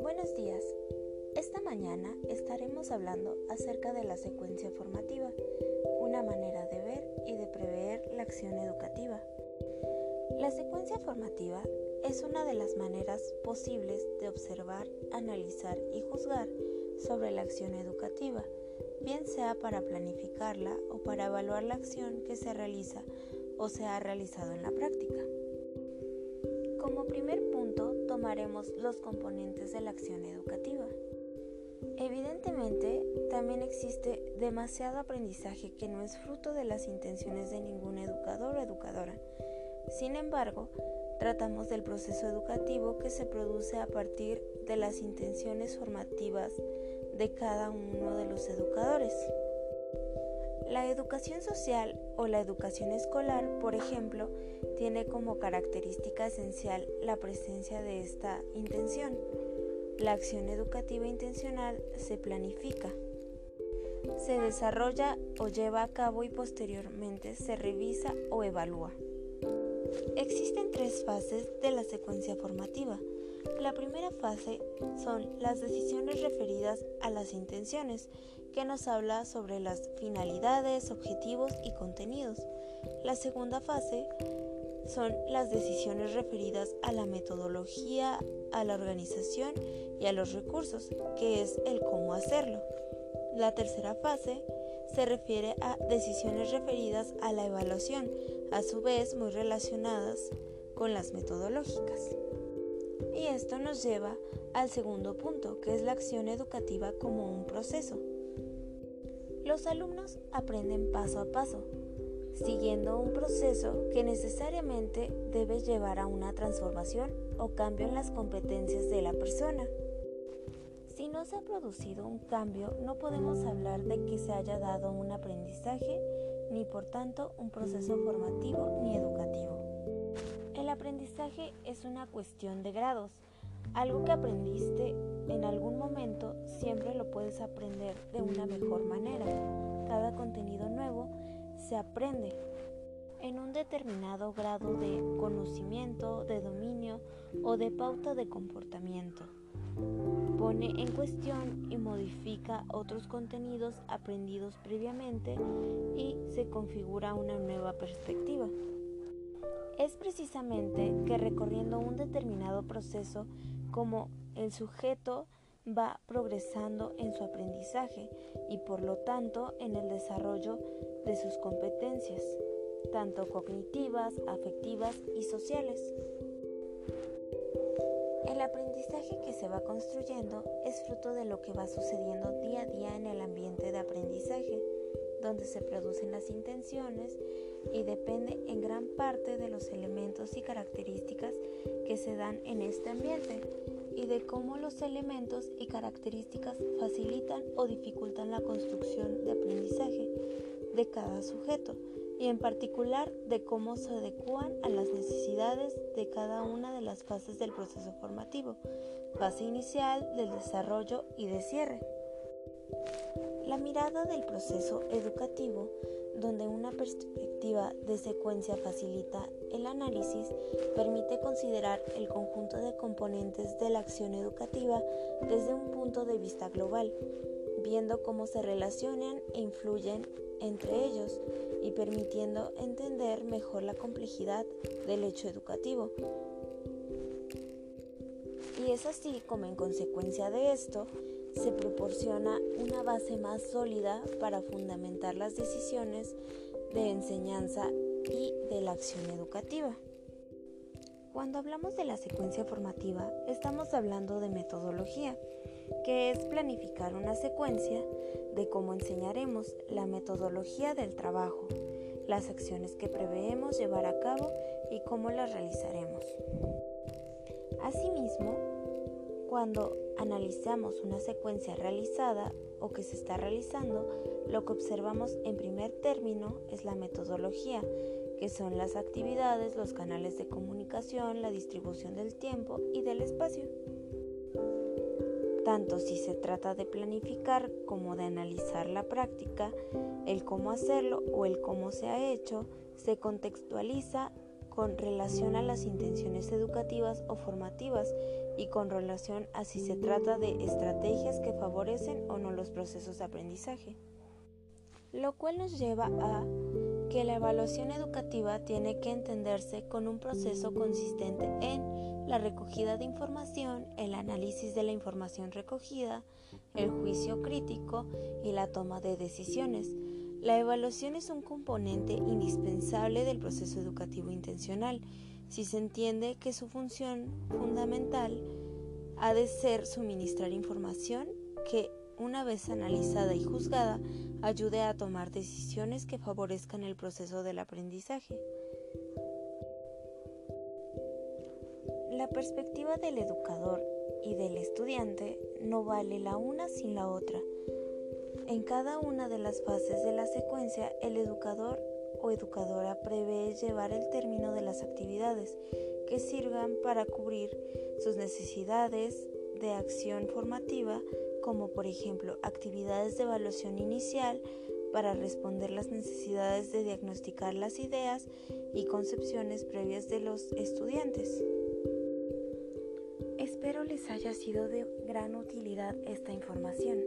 Buenos días. Esta mañana estaremos hablando acerca de la secuencia formativa, una manera de ver y de prever la acción educativa. La secuencia formativa es una de las maneras posibles de observar, analizar y juzgar sobre la acción educativa, bien sea para planificarla o para evaluar la acción que se realiza o se ha realizado en la práctica. Como primer punto tomaremos los componentes de la acción educativa. Evidentemente, también existe demasiado aprendizaje que no es fruto de las intenciones de ningún educador o educadora. Sin embargo, tratamos del proceso educativo que se produce a partir de las intenciones formativas de cada uno de los educadores. La educación social o la educación escolar, por ejemplo, tiene como característica esencial la presencia de esta intención. La acción educativa intencional se planifica, se desarrolla o lleva a cabo y posteriormente se revisa o evalúa. Existen tres fases de la secuencia formativa. La primera fase son las decisiones referidas a las intenciones, que nos habla sobre las finalidades, objetivos y contenidos. La segunda fase son las decisiones referidas a la metodología, a la organización y a los recursos, que es el cómo hacerlo. La tercera fase se refiere a decisiones referidas a la evaluación, a su vez muy relacionadas con las metodológicas. Y esto nos lleva al segundo punto, que es la acción educativa como un proceso. Los alumnos aprenden paso a paso, siguiendo un proceso que necesariamente debe llevar a una transformación o cambio en las competencias de la persona. Si no se ha producido un cambio, no podemos hablar de que se haya dado un aprendizaje, ni por tanto un proceso formativo ni educativo. El aprendizaje es una cuestión de grados. Algo que aprendiste en algún momento siempre lo puedes aprender de una mejor manera. Cada contenido nuevo se aprende en un determinado grado de conocimiento, de dominio o de pauta de comportamiento. Pone en cuestión y modifica otros contenidos aprendidos previamente y se configura una nueva perspectiva. Es precisamente que recorriendo un determinado proceso como el sujeto va progresando en su aprendizaje y por lo tanto en el desarrollo de sus competencias, tanto cognitivas, afectivas y sociales. El aprendizaje que se va construyendo es fruto de lo que va sucediendo día a día en el ambiente de aprendizaje, donde se producen las intenciones y depende en gran parte de los elementos y características que se dan en este ambiente y de cómo los elementos y características facilitan o dificultan la construcción de aprendizaje de cada sujeto y en particular de cómo se adecúan a las necesidades de cada una de las fases del proceso formativo, fase inicial, del desarrollo y de cierre. La mirada del proceso educativo, donde una perspectiva de secuencia facilita el análisis, permite considerar el conjunto de componentes de la acción educativa desde un punto de vista global, viendo cómo se relacionan e influyen entre ellos y permitiendo entender mejor la complejidad del hecho educativo. Y es así como en consecuencia de esto se proporciona una base más sólida para fundamentar las decisiones de enseñanza y de la acción educativa. Cuando hablamos de la secuencia formativa, estamos hablando de metodología, que es planificar una secuencia de cómo enseñaremos la metodología del trabajo, las acciones que preveemos llevar a cabo y cómo las realizaremos. Asimismo, cuando analizamos una secuencia realizada o que se está realizando, lo que observamos en primer término es la metodología, que son las actividades, los canales de comunicación, la distribución del tiempo y del espacio. Tanto si se trata de planificar como de analizar la práctica, el cómo hacerlo o el cómo se ha hecho, se contextualiza con relación a las intenciones educativas o formativas y con relación a si se trata de estrategias que favorecen o no los procesos de aprendizaje. Lo cual nos lleva a que la evaluación educativa tiene que entenderse con un proceso consistente en la recogida de información, el análisis de la información recogida, el juicio crítico y la toma de decisiones. La evaluación es un componente indispensable del proceso educativo intencional si se entiende que su función fundamental ha de ser suministrar información que, una vez analizada y juzgada, ayude a tomar decisiones que favorezcan el proceso del aprendizaje. La perspectiva del educador y del estudiante no vale la una sin la otra. En cada una de las fases de la secuencia, el educador o educadora prevé llevar el término de las actividades que sirvan para cubrir sus necesidades de acción formativa, como por ejemplo actividades de evaluación inicial para responder las necesidades de diagnosticar las ideas y concepciones previas de los estudiantes. Espero les haya sido de gran utilidad esta información.